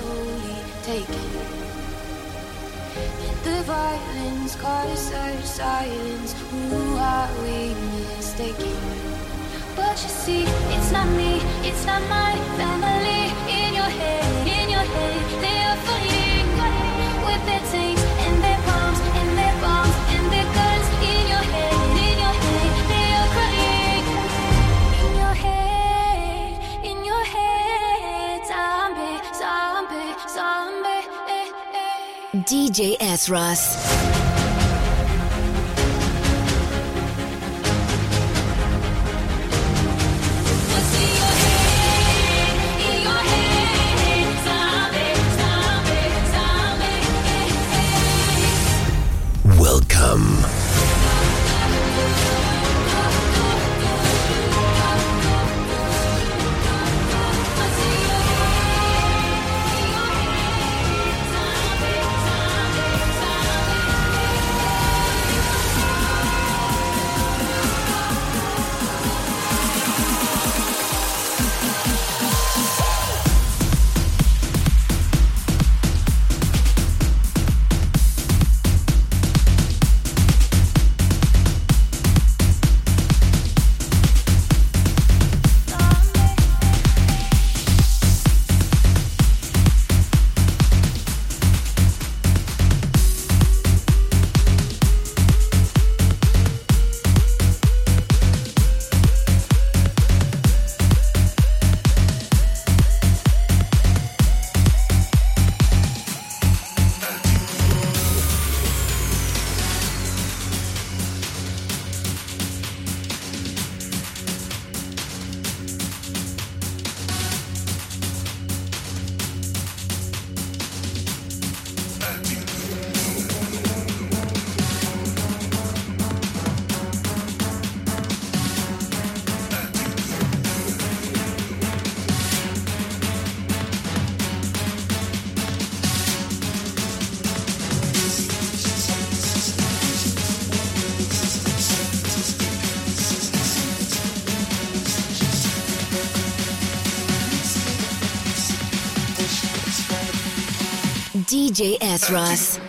slowly taking. And the violence caused our silence. Who are we mistaking? But you see, it's not me, it's not my family. In your DJ S. Ross. DJ S. Ross.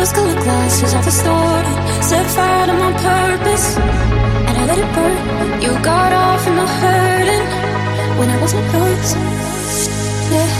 Rose colored glasses, I distorted. Set fire to my purpose and I let it burn. You got off in the hurting when I wasn't yours. Yeah.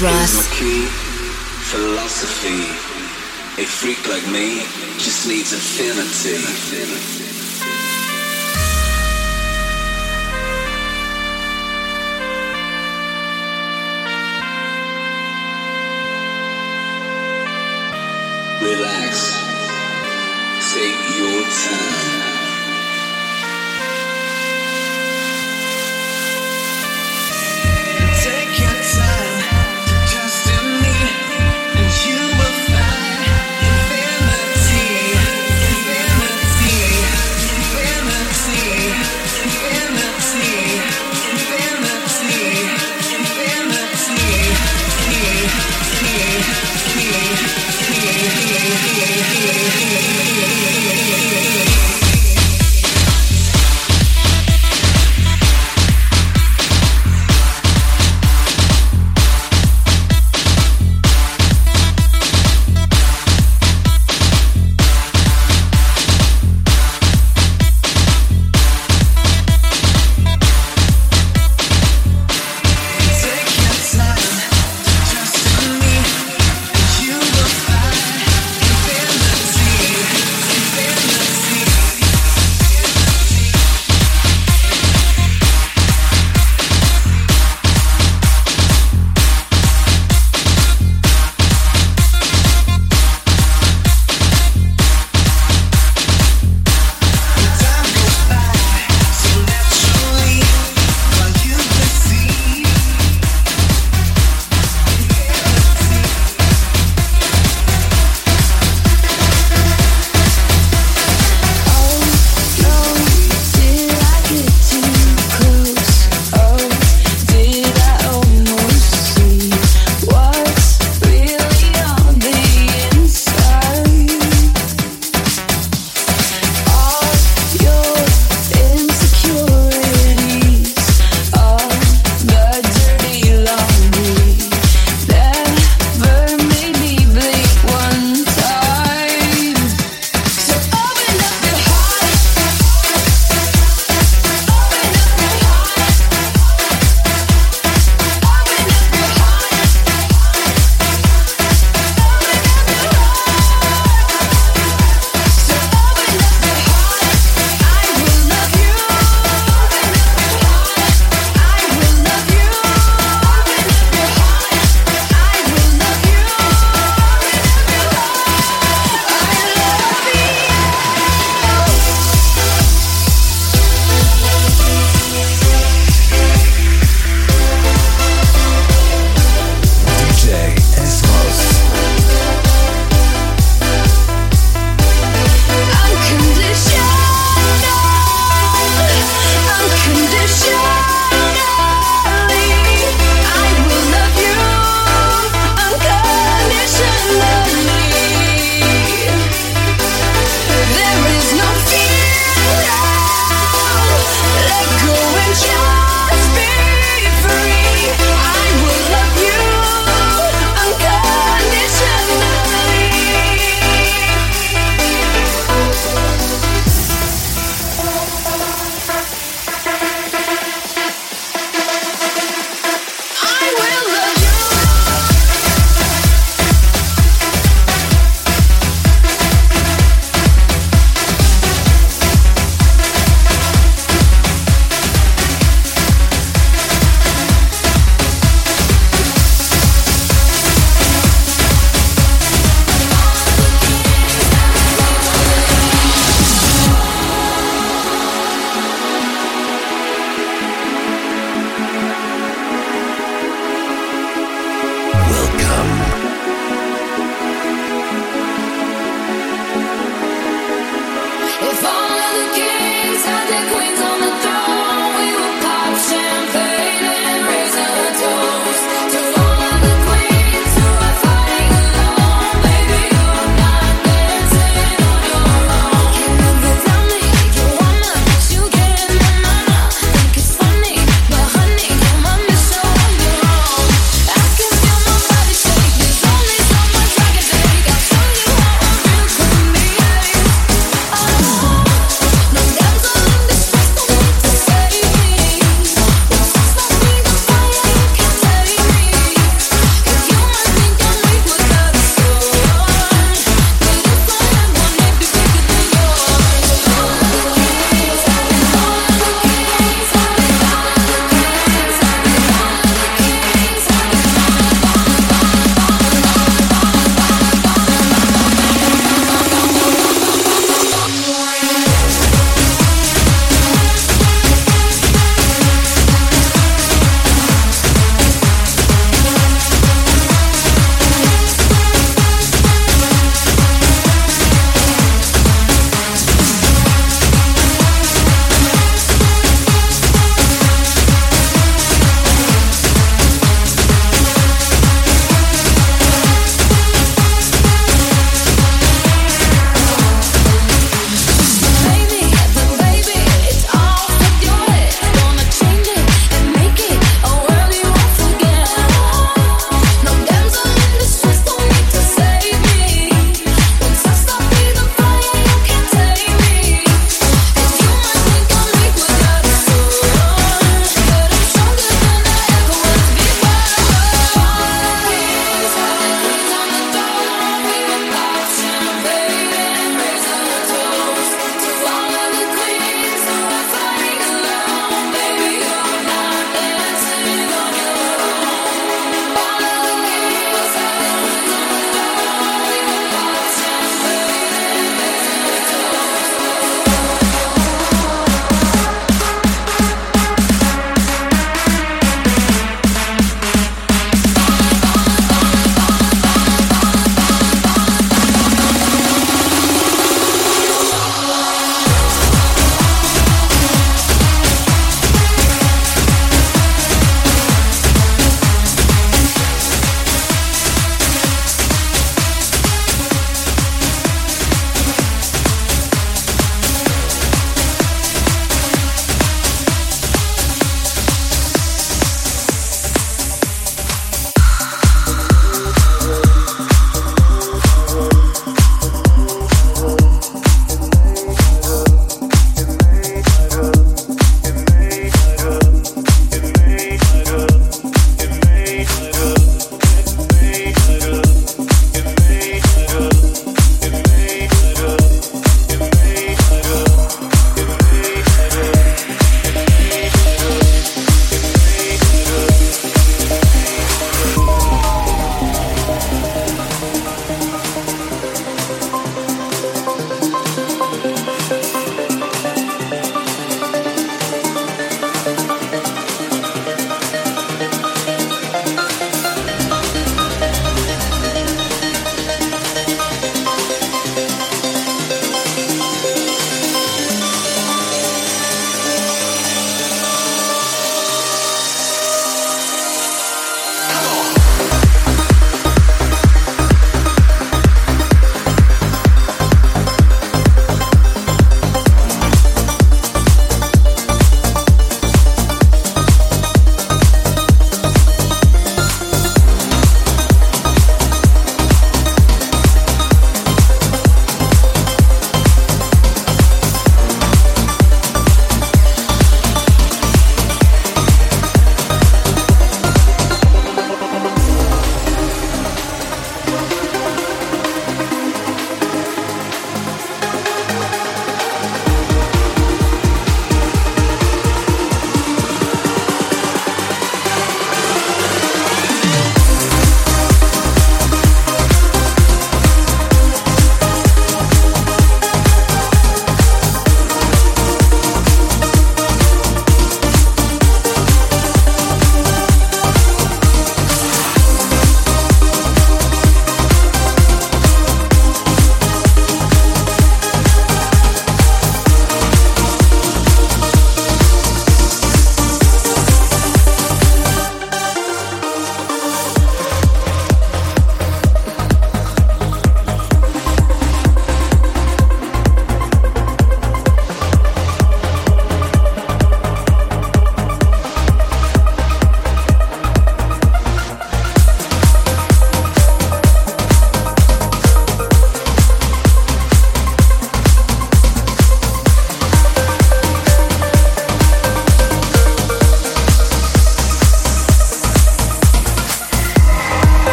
Ross. Philosophy. A freak like me just needs affinity.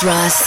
DJ